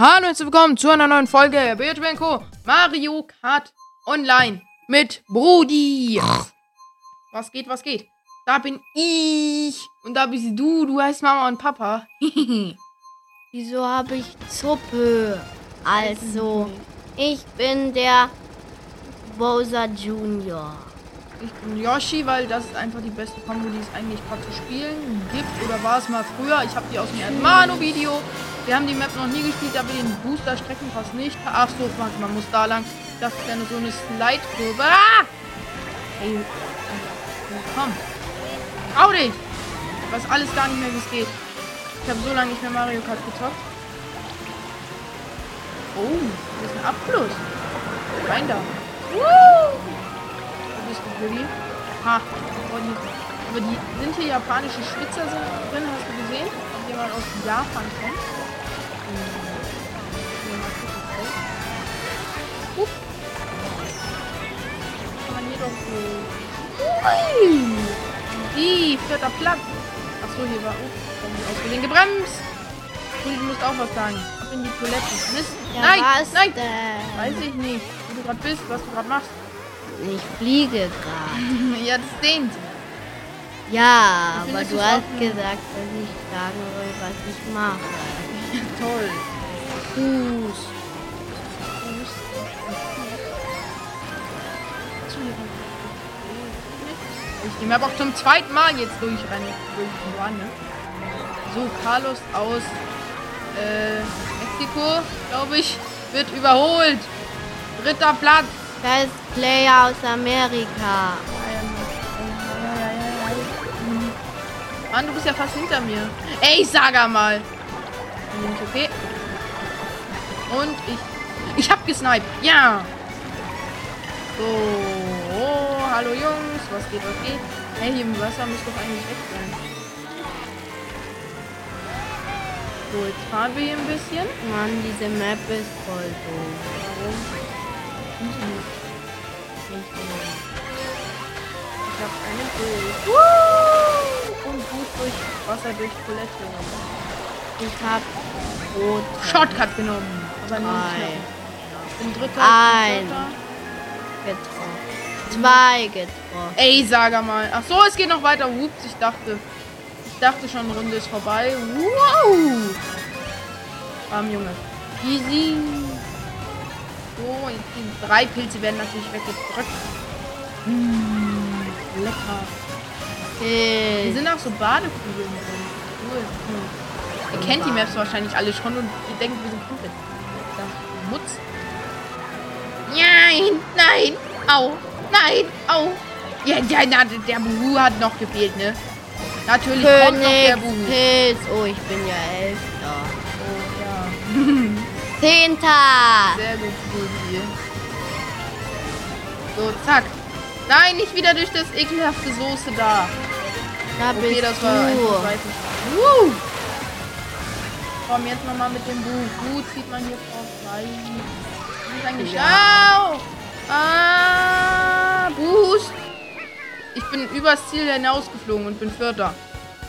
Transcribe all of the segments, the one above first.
Hallo und herzlich willkommen zu einer neuen Folge Bildschirm Co. Mario Kart Online mit Brudi. Was geht, was geht? Da bin ich und da bist du. Du heißt Mama und Papa. Wieso habe ich Zuppe? Also, ich bin der Bowser Junior. Ich bin Yoshi, weil das ist einfach die beste Kombo, die es eigentlich gerade zu spielen gibt. Oder war es mal früher? Ich habe die aus dem Hermano-Video. Wir haben die Map noch nie gespielt, aber den Booster-Streckenpass nicht. Ach so, man muss da lang. Das ist nur so eine Slide-Kurve. Ah! Ey, komm. Trau dich! Ich weiß alles gar nicht mehr, wie es geht. Ich habe so lange nicht mehr Mario Kart gezockt. Oh, das ist ein Abfluss. Rein da. Woo! Wo bist du, Billy? Ha. Aber die, aber die sind hier japanische Schwitzer sind drin, hast du gesehen? Ob jemand aus Japan kommt. Ui! Die, vierter Platz. Achso, hier war. Oh, wir ausgesehen gebremst. Und du musst auch was sagen. Ab in die Toilette. Mist. Ja, nein, nein. denn? Weiß ich nicht, wo du gerade bist, was du gerade machst. Ich fliege gerade. ja, das sehnt. Ja, aber du hast eine- gesagt, dass ich sagen soll, was ich mache. Toll. Fuß. Ich die Map auch zum zweiten Mal jetzt durchrennen. Durch ne? So, Carlos aus äh, Mexiko, glaube ich, wird überholt. Dritter Platz. Ist Player aus Amerika. Mann, du bist ja fast hinter mir. Ey, sag mal. Nicht okay. Und ich. Ich hab gesniped. Ja. So. Hallo Jungs. Was geht, was geht? Hey, hier im Wasser muss doch eigentlich weg sein. So, jetzt fahren wir hier ein bisschen. Mann, diese Map ist voll doof. Warum? Ich hab eine. Woo! Und gut durch Wasser durch Toilette. Ich hab rot. Shortcut genommen. Aber nicht Ich bin dritter. Ein. ich bin vierter. getroffen. Zwei getroffen. Ey, sag mal. Ach so, es geht noch weiter. Ups, ich dachte. Ich dachte schon, Runde ist vorbei. Wow! Arm Junge. Easy. So, jetzt die drei Pilze werden natürlich weggedrückt. Mmh, lecker. Hier Hill. sind auch so Badekugeln drin. Cool. Hm. Ihr kennt die Maps wahrscheinlich alle schon und ihr denkt, wir sind komplett. Mutz. Nein, nein, au, nein, au. Ja, der, der, der Buhu hat noch gefehlt, ne? Natürlich kommt noch der Buhu. Königspilz. Oh, ich bin ja Elfter. Oh, ja. Zehnter. Sehr gut, Buhu. So, zack. Nein, nicht wieder durch das ekelhafte Soße da. Da Okay, bist das war du. Woo! Komm, jetzt nochmal mit dem Buch. Gut, zieht man hier vorbei. Wie ist eigentlich? Ja. Au! Ah! Boost! Ich bin übers Ziel hinausgeflogen und bin Vierter.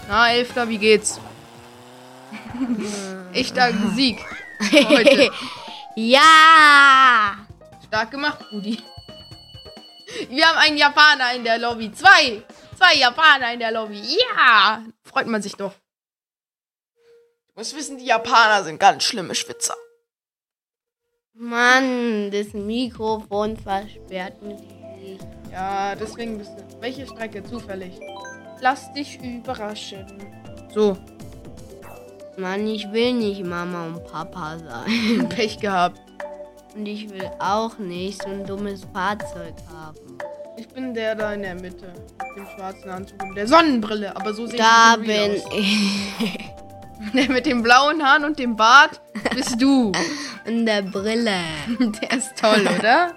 Na, Elfter, wie geht's? Echter Sieg. Heute. ja. Stark gemacht, Rudi. Wir haben einen Japaner in der Lobby. Zwei. Zwei Japaner in der Lobby. Ja. Freut man sich doch. Du musst wissen, die Japaner sind ganz schlimme Schwitzer. Mann, das Mikrofon versperrt Sicht. Ja, deswegen bist du. Welche Strecke? Zufällig. Lass dich überraschen. So, Mann, ich will nicht Mama und Papa sein. Pech gehabt. Und ich will auch nicht so ein dummes Fahrzeug haben. Ich bin der da in der Mitte. Mit dem schwarzen Anzug und der Sonnenbrille. Aber so sehe ich Da ein bisschen bin real ich. Der mit dem blauen Haaren und dem Bart bist du. Und der Brille. Der ist toll, oder?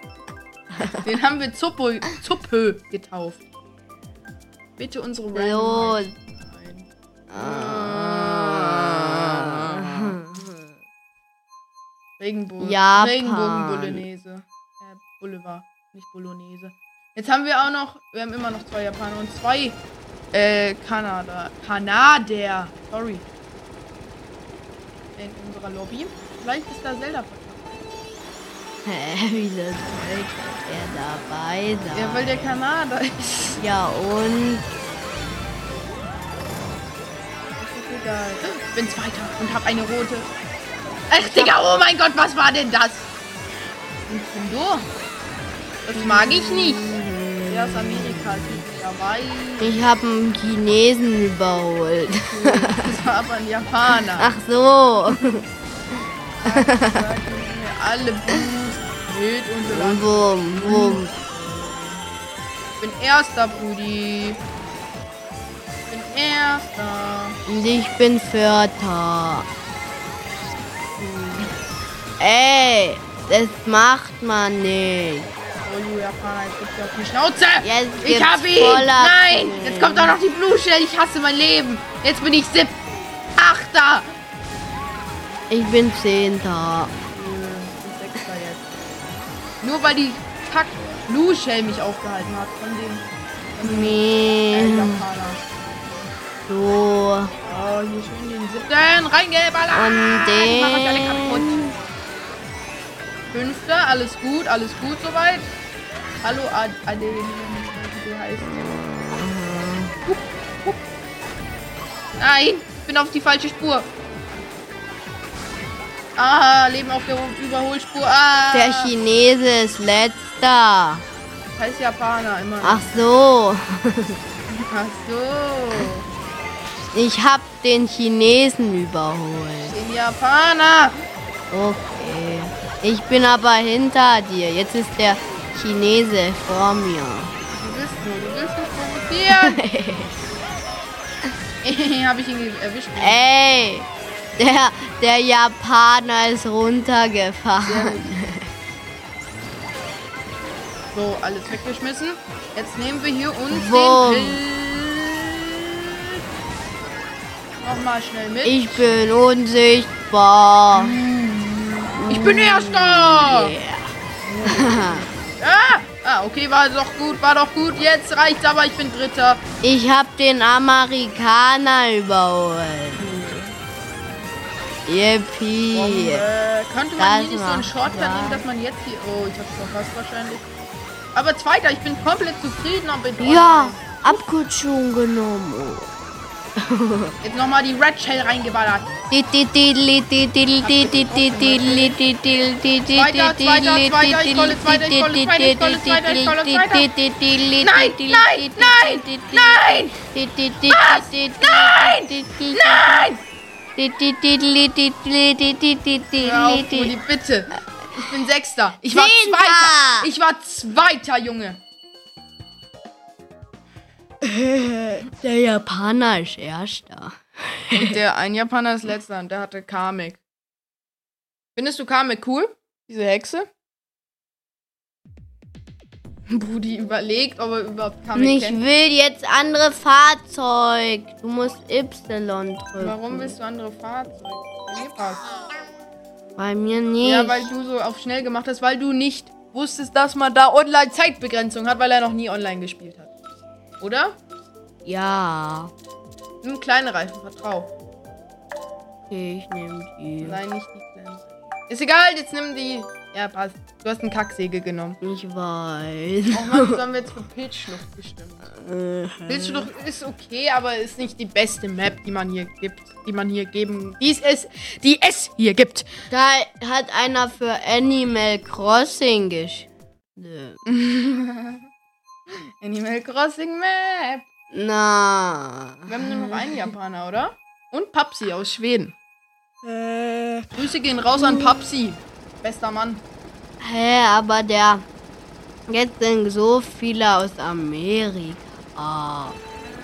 Den haben wir Zuppo, Zuppö getauft. Bitte unsere. Random. Ah. Regenbogen. Japan. Regenbogen Bolognese. Äh, Boulevard, nicht Bolognese. Jetzt haben wir auch noch, wir haben immer noch zwei Japaner und zwei äh, Kanada. Kanadier. Sorry. In unserer Lobby. Vielleicht ist da Zelda. Hä, wieso sollte er dabei sein? Ja, weil der Kanada ist. Ja, und? Das ist egal. Ich bin Zweiter und habe eine rote. Ach, Digga, oh mein Gott, was war denn das? Nintendo? Das mag ich nicht. Der aus Amerika, Hawaii. Ich habe einen Chinesen überholt. Das war aber ein Japaner. Ach so. Alle Boost. Wild und so. Wum, wum. Ich bin erster, Brudi. Ich bin erster. Und ich bin Vierter. Ey, das macht man nicht. Oh, Japaner, jetzt gibt's auf die Schnauze. Jetzt ich hab ihn. Nein, jetzt kommt auch noch die Blue Shell. Ich hasse mein Leben. Jetzt bin ich sieb. Achter. Ich bin Zehnter. Ich bin Sechster jetzt. Nur weil die Kack Blue Shell mich aufgehalten hat von dem von dem äh. Japaner. So. Oh, hier schön den siebten reingeballert. Und den. Fünfter, alles gut, alles gut soweit. Hallo Ad Ade, wie du heißt. Hup, hup. Nein, ich bin auf die falsche Spur. Ah, Leben auf der Überholspur. Ah, Der Chinese ist letzter. heißt Japaner immer. Ach so. Ach so. Ich hab den Chinesen überholt. Den Japaner. Okay. Ich bin aber hinter dir. Jetzt ist der Chinese vor mir. Du bist nur, du willst mich provozieren. Habe ich ihn erwischt. Ey, der, der Japaner ist runtergefallen. So, alles weggeschmissen. Jetzt nehmen wir hier uns Wumm. den Pilz. Nochmal schnell mit. Ich bin unsichtbar. Ich bin Erster! Yeah. Ah! ah, okay, war doch gut, war doch gut. Jetzt reicht's, aber ich bin Dritter. Ich hab den Amerikaner überholt. Yippie. Äh, könnte man Das hier nicht so einen Shortcut Spaß. nehmen, dass man jetzt hier... Oh, ich hab's verpasst wahrscheinlich. Aber Zweiter, ich bin komplett zufrieden und bin Ja, Abkürzung genommen. Jetzt nochmal die Red Shell reingeballert. Zweiter, zweiter, zweiter, ich rolle zweiter, ich rolle zweiter, ich rolle zweiter, ich rolle zweiter. Nein, nein, nein, nein! Hör auf, Rudi, bitte. Ich bin Sechster. Ich war. Zweiter. Ich war Zweiter, Junge. Der Japaner ist Erster. Und der ein Japaner ist Letzter und der hatte Kamek. Findest du Kamek cool? Diese Hexe? Brudi überlegt, ob er überhaupt Kamek Ich kennt. will jetzt andere Fahrzeug. Du musst Y drücken. Warum willst du andere Fahrzeuge? Bei mir passt. Bei mir nicht. Ja, weil du so auf schnell gemacht hast, weil du nicht wusstest, dass man da online Zeitbegrenzung hat, weil er noch nie online gespielt hat. Oder? ja. Nimm kleine Reifen, vertrau. Okay, ich nehme die. Nein, nicht die kleinen. Ist egal, jetzt nimm die. Ja, passt. Du hast einen Kacksäge genommen. Ich weiß. Oh Mann, haben wir jetzt für Pilzschlucht gestimmt. Pilzschlucht ist okay, aber ist nicht die beste Map, die man hier gibt. Die man hier geben. Die es, die es hier gibt. Da hat einer für Animal Crossing geschrieben. Animal Crossing Map. Na. Wir haben nur noch einen Japaner, oder? Und Papsi aus Schweden. Grüße gehen raus an Papsi. Bester Mann. Hä, aber der. Jetzt sind so viele aus Amerika.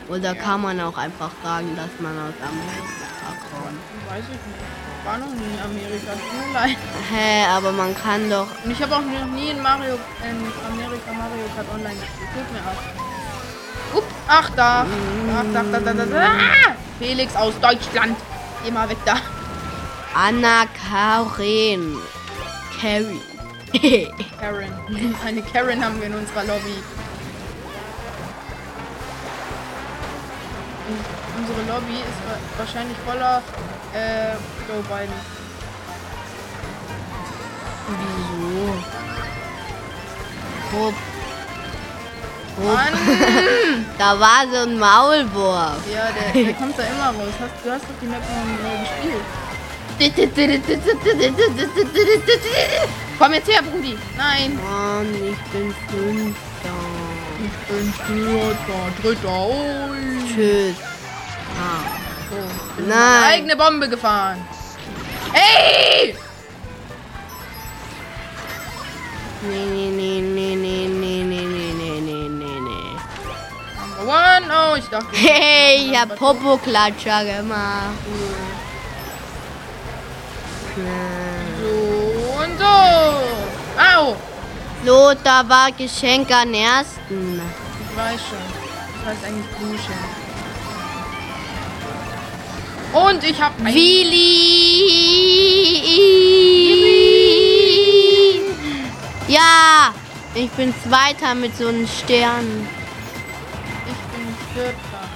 Oder kann man auch einfach sagen, dass man aus Amerika kommt? Weiß ich nicht. War noch nie in Amerika. Tut mir leid. Hä, aber man kann doch. Und ich habe auch noch nie in Mario in Amerika Mario Kart Online gespielt. Tut mir auch. Upp, ach da. Ach, da, da, da, da, da. Ah! Felix aus Deutschland. Geh mal weg da. Anna Karin. Carrie. Karen. Eine Karen haben wir in unserer Lobby. Und unsere Lobby ist wa- wahrscheinlich voller äh, Joe Biden. Wieso? Hopp. Hopp. Mann! Da war so ein Maulwurf. Ja, der, der kommt da immer raus. Hast, du hast doch die Map neu gespielt. Komm jetzt her, Brudi. Nein. Mann, ich bin Fünfter. Ich bin Vierter, Dritter. Ui. Tschüss. Ah. Bin Nein. eigene Bombe gefahren. Ey! Nee, nee, nee, nee, nee, nee, nee, nee, nee, nee, nee, nee. Number one. Oh, ich dachte. Hey, ich hab Popo-Klatscher gemacht. So und so. Au! Lothar war Geschenk an ersten. Ich weiß schon. Ich weiß eigentlich Bluschen. Und ich hab ein Willi! Ja, ich bin Zweiter mit so einem Stern. Ich bin Vierter.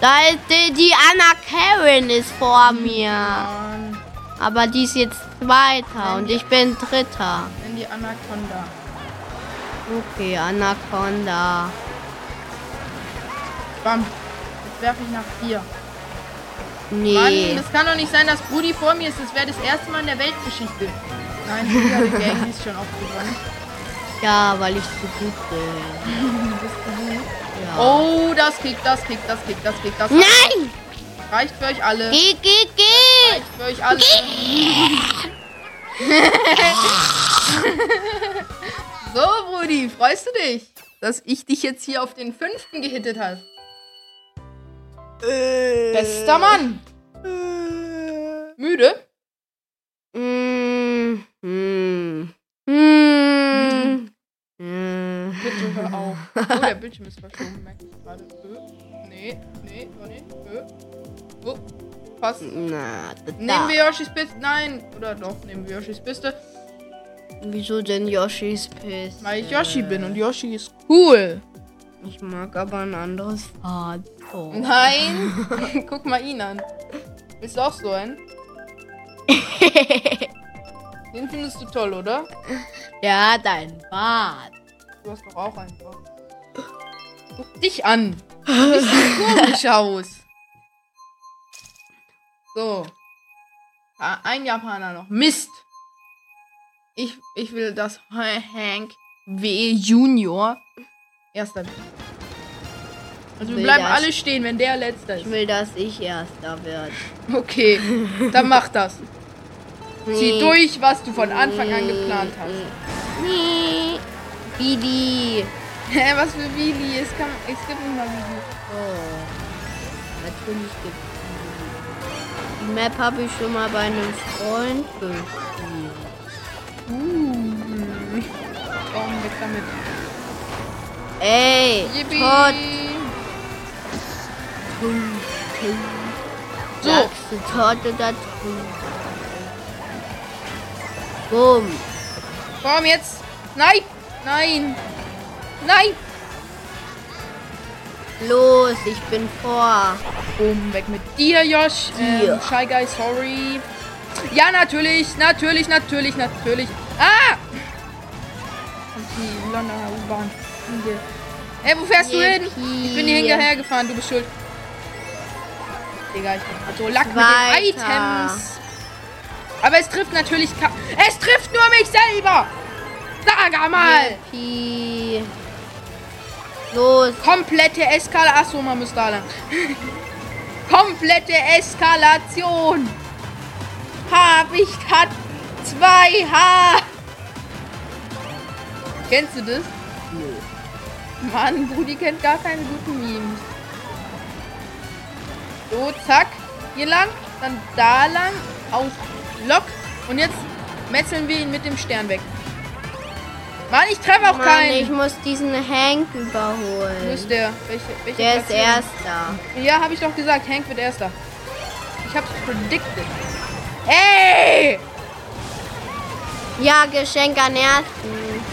Da ist die, die Anna Karen ist vor mir. Mann. Aber die ist jetzt Zweiter und ich bin Dritter. Nenn die Anaconda. Okay, Anaconda. Bam. Werfe ich nach vier. Nee. Mann, das kann doch nicht sein, dass Brudi vor mir ist. Das wäre das erste Mal in der Weltgeschichte. Nein, hat die Gang ist schon oft gewonnen. Ja, weil ich zu gut bin. Ja. Oh, das kickt, das kickt, das kickt, das kickt, das Nein! reicht für euch alle. Geh, geh, geh! Reicht für euch alle. so, Brudi, freust du dich, dass ich dich jetzt hier auf den fünften gehittet habe? Bester Mann. Müde? Mm, mm, mm. Bitte hör auf. Oh, der Bildschirm ist verschoben, merke ich gerade. Ö, Nee, nee, oh. Ö. Oh, passt. Na, da. Nehmen wir Yoshis Piste? Nein. Oder doch, nehmen wir Yoshis Piste. Wieso denn Yoshis Piss? Weil ich Yoshi bin und Yoshi ist cool. Ich mag aber ein anderes Fahrzeug. Nein. Guck mal ihn an. Bist du auch so ein? Den findest du toll, oder? Ja, dein Bart. Du hast doch auch einen. Bart. Guck dich an. Du siehst so komisch aus. So. Ah, Ein Japaner noch. Mist. Ich, ich will, dass Hank W. Junior erster wird. Also wir bleiben das. alle stehen, wenn der letzter Ich ist. will, dass ich erster werde. Okay, dann mach das. Zieh Nee. durch, was du von Anfang an geplant hast. Nee. Billy. Hä, was für Willi? Es, kann, es gibt nicht mal Willi. Oh. Natürlich gibt es die. Die Map habe ich schon mal bei einem Freund gespielt. Uh. Komm, weg damit. Ey, Yippie. Tot. So, tot oder tot? Bumm. komm jetzt. Nein, nein, nein. Los, ich bin vor. Boom, weg mit dir, Josh. Ähm, Dir. Shy Guy, sorry. Ja, natürlich, natürlich, natürlich, natürlich. Ah! Und die Londoner U-Bahn. Hey, wo fährst du hin? Yippie. Ich bin hier hinterher gefahren, du bist schuld. Digga, ich bin grad so lack mit Weiter. den Items. Aber es trifft natürlich ka Es trifft nur mich selber! Sag mal! Yippie. Los. Komplette Eskalation. Achso, man muss da lang. Komplette Eskalation. Habicht hat zwei H. Kennst du das? Nö. Mann, Brudi kennt gar keine guten Memes. So, zack. Hier lang, dann da lang, aus Lock. Und jetzt metzeln wir ihn mit dem Stern weg. Mann, ich treffe auch Mann, ich keinen. muss diesen Hank Wo überholen. ist der? Welche, welche Der ist Platzierung? erster. Ja, habe ich doch gesagt. Hank wird erster. Ich hab's predicted. Ey! Ja, Geschenk an ersten.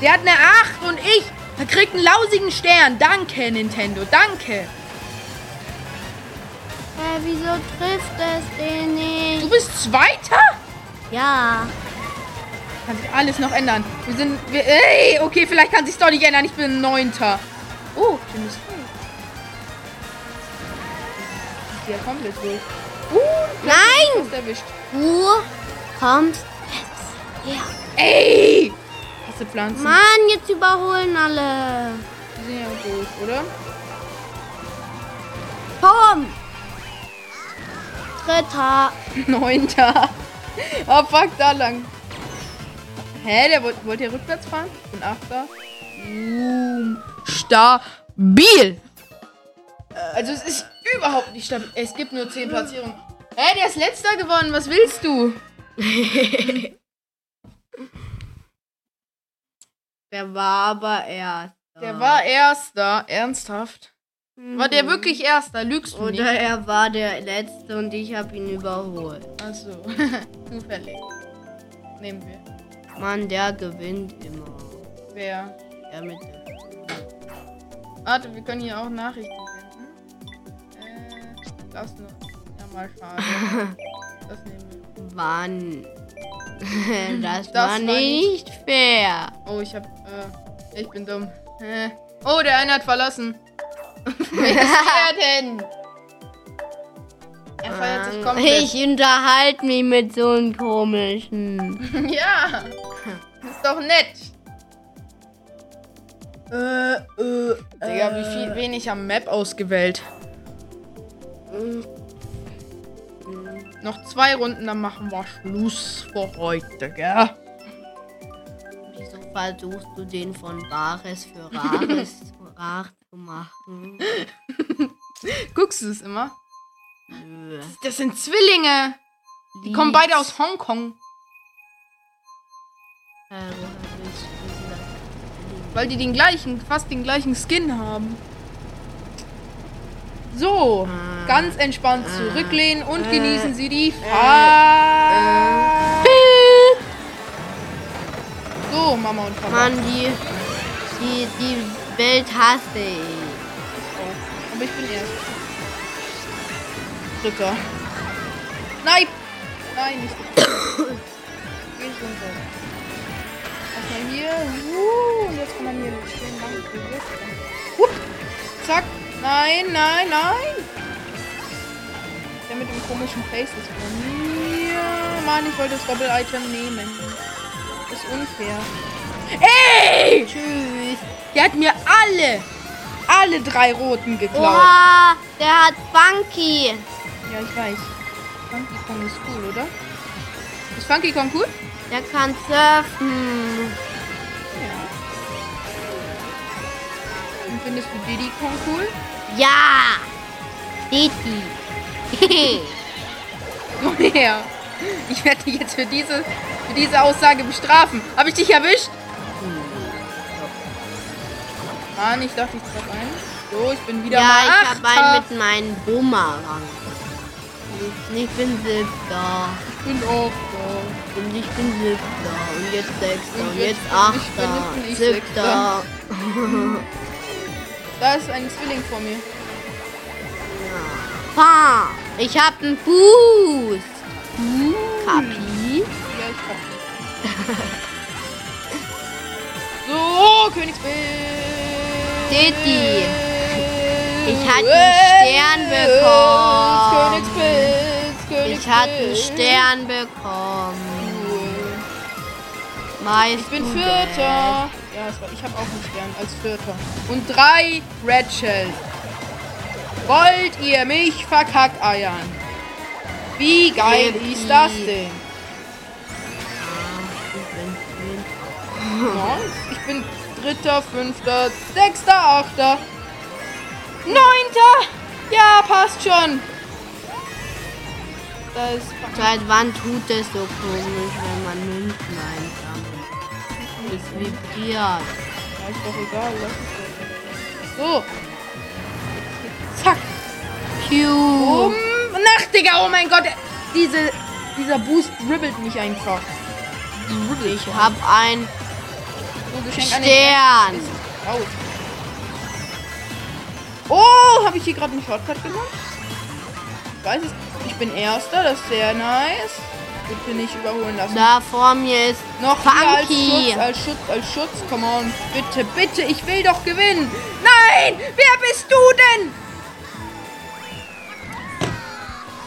Der hat eine 8 und ich er kriegt einen lausigen Stern. Danke, Nintendo. Danke. Hä, wieso trifft es den nicht? Du bist Zweiter? Ja. Kann sich alles noch ändern. Wir sind. Wir, ey, okay, vielleicht kann sich doch nicht ändern. Ich bin Neunter. Oh, schönes. Ich gehe ja komplett durch. Uh, Nein! Du kommst jetzt her. Ey! Du Pflanzen? Mann, jetzt überholen alle. Ja doof, oder? Komm! Dritter. Neunter. Oh, fuck, da lang. Hä, der wollte wollt ihr rückwärts fahren? Ich bin Achter. Boom. Stabil. Also es ist überhaupt nicht stabil. Es gibt nur 10 Platzierungen. Hä, der ist letzter geworden. Was willst du? Der war aber erst. Der war Erster. Ernsthaft? War der wirklich Erster? Lügst du nicht? Oder er war der Letzte und ich habe ihn überholt. Achso. Zufällig. Nehmen wir. Mann, der gewinnt immer. Wer? Der mit der Warte, wir können hier auch Nachrichten senden. Äh, das nur. Ja, mal schade. Das nehmen wir. Mann. das, Das war war nicht fair. Oh, ich hab. Äh, ich bin dumm. Äh. Oh, der eine hat verlassen. Wer ist der denn? Er feiert sich komplett. Ich unterhalte mich mit so einem komischen. ja. Ist doch nett. Äh, äh. Digga, wie viel wenig am Map ausgewählt. Noch zwei Runden, dann machen wir Schluss für heute, gell? Wieso versuchst du den von Bares für Rares rar zu machen? Guckst du es immer? Nö. Das sind Zwillinge. Die kommen beide aus Hongkong. Äh, Weil die den gleichen, fast den gleichen Skin haben. So, Ah. ganz entspannt zurücklehnen und Äh. genießen Sie die Fahrt. So, Mama und Papa. Mann, die, die, die Welt hasse ich. auch. Aber ich bin erst. Dritter. Nein! Nein, nicht. Geh runter. Erstmal hier. Uh, jetzt kann man hier schön lang bewirken. Hup. Zack. Nein, nein, nein. Der mit dem komischen Face ist von mir. Mann, ich wollte das Doppel-Item nehmen. Ist unfair. Ey! Tschüss. Der hat mir alle, alle drei roten geklaut. Oha, der hat Funky. Ja, ich weiß. Funky Kong ist cool, oder? Ist Funky Kong cool? Der kann surfen. Ja. Und findest du Diddy Kong cool? Ja. Didi. Komm her. Ich werde dich jetzt für diese, für diese Aussage bestrafen. Habe ich dich erwischt? Mann, ich dachte, ich treffe einen. So, ich bin wieder ja, mal ich habe einen mit meinem Bumerang. Ich bin siebter. Ich bin auch da. Und ich bin siebter. Und jetzt sechster. Und Und jetzt jetzt ich- achter. bin ich Siebter. Da ist ein Zwilling vor mir. Pa, ich hab einen Fuß. Kapi. So, Königsbild. Titi. Ich hatte einen Stern bekommen. Königspilz, Königspilz. Ich hatte einen Stern bekommen. Cool. Meist Ich bin Vierter. Ja, war, ich habe auch einen Stern als Vierter. Und drei Red Shells. Wollt ihr mich verkackeiern? Wie geil Yippie. ist das denn? Ich bin Dritter, Fünfter, Sechster, Achter, Neunter. Ja, passt schon. Da ist Seit wann tut es so komisch, wenn man Münzen einsammelt? Es vibriert. Ja, ist doch egal. So. Zack. Piu. Um. Nach, Digga, oh mein Gott. Diese, dieser Boost dribbelt mich einfach. Dribbelt Ich hab ein Stern. Oh, habe ich hier gerade einen Shortcut gemacht? Ich weiß es. Ich bin Erster, das ist sehr nice. Bitte nicht überholen lassen. Da vor mir ist Noch hier als Funky. Schutz, als Schutz, als Schutz. Come on. Bitte, bitte, ich will doch gewinnen. Nein! Wer bist du denn?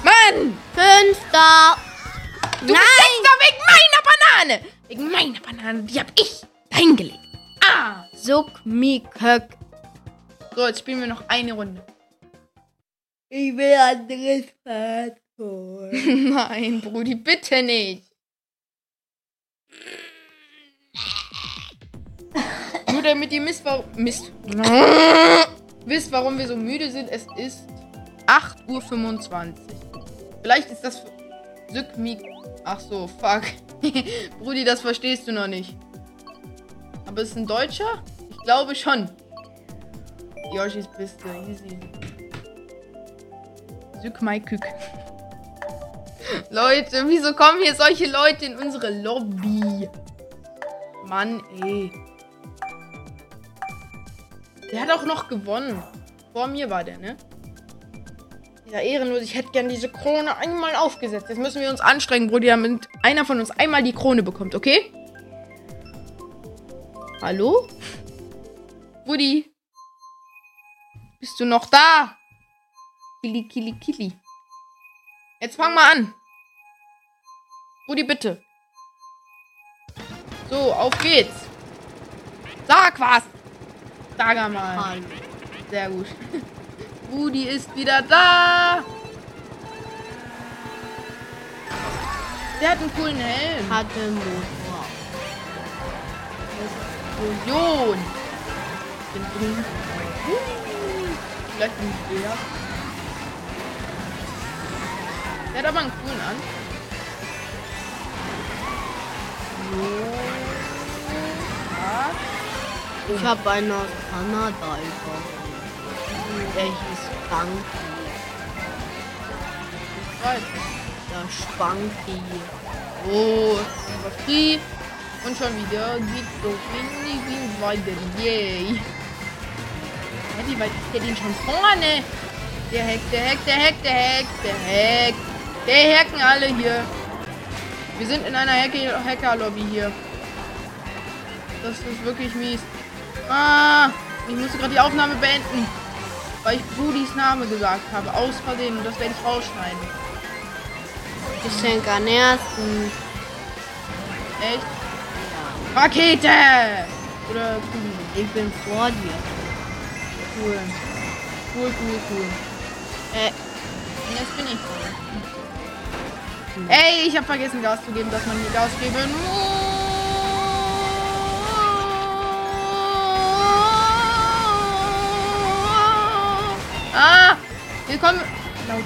Mann! Fünfter. Du Nein. bist Sechster wegen meiner Banane! Wegen meiner Banane, die hab ich dahingelegt. Ah! Suck mi Kök. So, jetzt spielen wir noch eine Runde. Ich will anderes Fahrzeug. Nein, Brudi, bitte nicht. Nur damit ihr Mist, warum, Mist. wisst, warum wir so müde sind. Es ist 8.25 Uhr. Vielleicht ist das Sykmik. Ach so, fuck. Brudi, das verstehst du noch nicht. Aber ist ein Deutscher? Ich glaube schon. Yoshis Piste, easy. Sykmaikük. Leute, wieso kommen hier solche Leute in unsere Lobby? Mann, ey. Der hat auch noch gewonnen. Vor mir war der, ne? Dieser ehrenlos. Ich hätte gern diese Krone einmal aufgesetzt. Jetzt müssen wir uns anstrengen, Brudi, damit einer von uns einmal die Krone bekommt, okay? Hallo? Brudi? Bist du noch da? Kili, kili, kili. Jetzt fang mal an. Rudi, bitte. So, auf geht's. Sag was. Sag mal. Hallo. Sehr gut. Rudi ist wieder da. Der hat einen coolen Helm. Hatte Motor. Explosion. Bin drin. Vielleicht bin ich der. Der hat aber einen coolen an. So. Ich habe einen aus Kanada überholt. Der hieß. Right. Der Spunky. Oh, free. Und schon wieder windy, windy weiter. Yay. Ja, wie weit ist der denn schon vorne? Der hackt, der hackt, der hackt, der hackt, der hackt. Der hacken alle hier. Wir sind in einer Hacker- Hacker-Lobby hier. Das ist wirklich mies. Ah, ich musste gerade die Aufnahme beenden. Weil ich Brudis Name gesagt habe. Aus Versehen. Und das werde ich rausschneiden. Geschenk an ersten. Echt? Rakete! Oder Kugel. Ich bin vor dir. Cool. Cool, cool, cool. Äh, jetzt bin ich dran. Ey, ich habe vergessen Gas zu geben, dass man hier Gas geben muss. Ah! Hier kommen lauter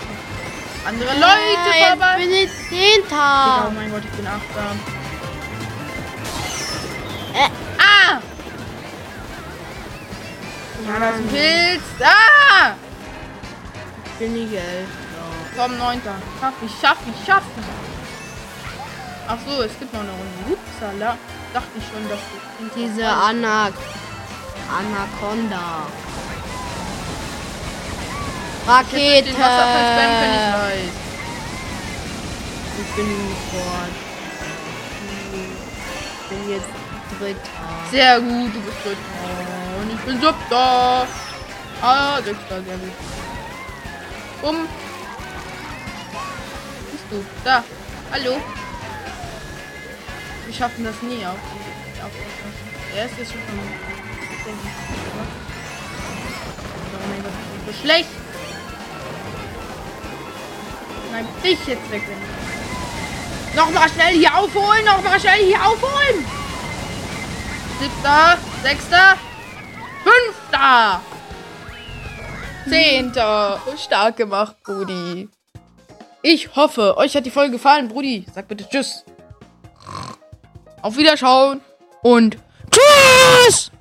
andere Leute jetzt vorbei. bin ich Zehnter. oh mein Gott, ich bin Achter. Ja, das ist ein Pilz. Ah! bin ich Elfter. Komm, neunter. Schaff ich, schaff ich, schaff ich. Ach so, es gibt noch eine Runde. Upsala. Dachte ich schon, dass du... Diese Ana Anaconda. Rakete. Ich. Ich bin fort. Ich bin jetzt Dritter. Sehr gut, du bist dritter. Ich bin siebter. Ah, sechster, sehr gut. Um. Bist du? Da. Hallo. Wir schaffen das nie auf. auf er ist jetzt schon von. Oh mein Gott, das ist so schlecht. Nein, dich jetzt weg. Nochmal schnell hier aufholen, nochmal schnell hier aufholen. Siebter, sechster, fünfter, zehnter. Stark gemacht, Brudi. Ich hoffe, euch hat die Folge gefallen, Brudi. Sag bitte Tschüss. Auf Wiederschauen und Tschüss!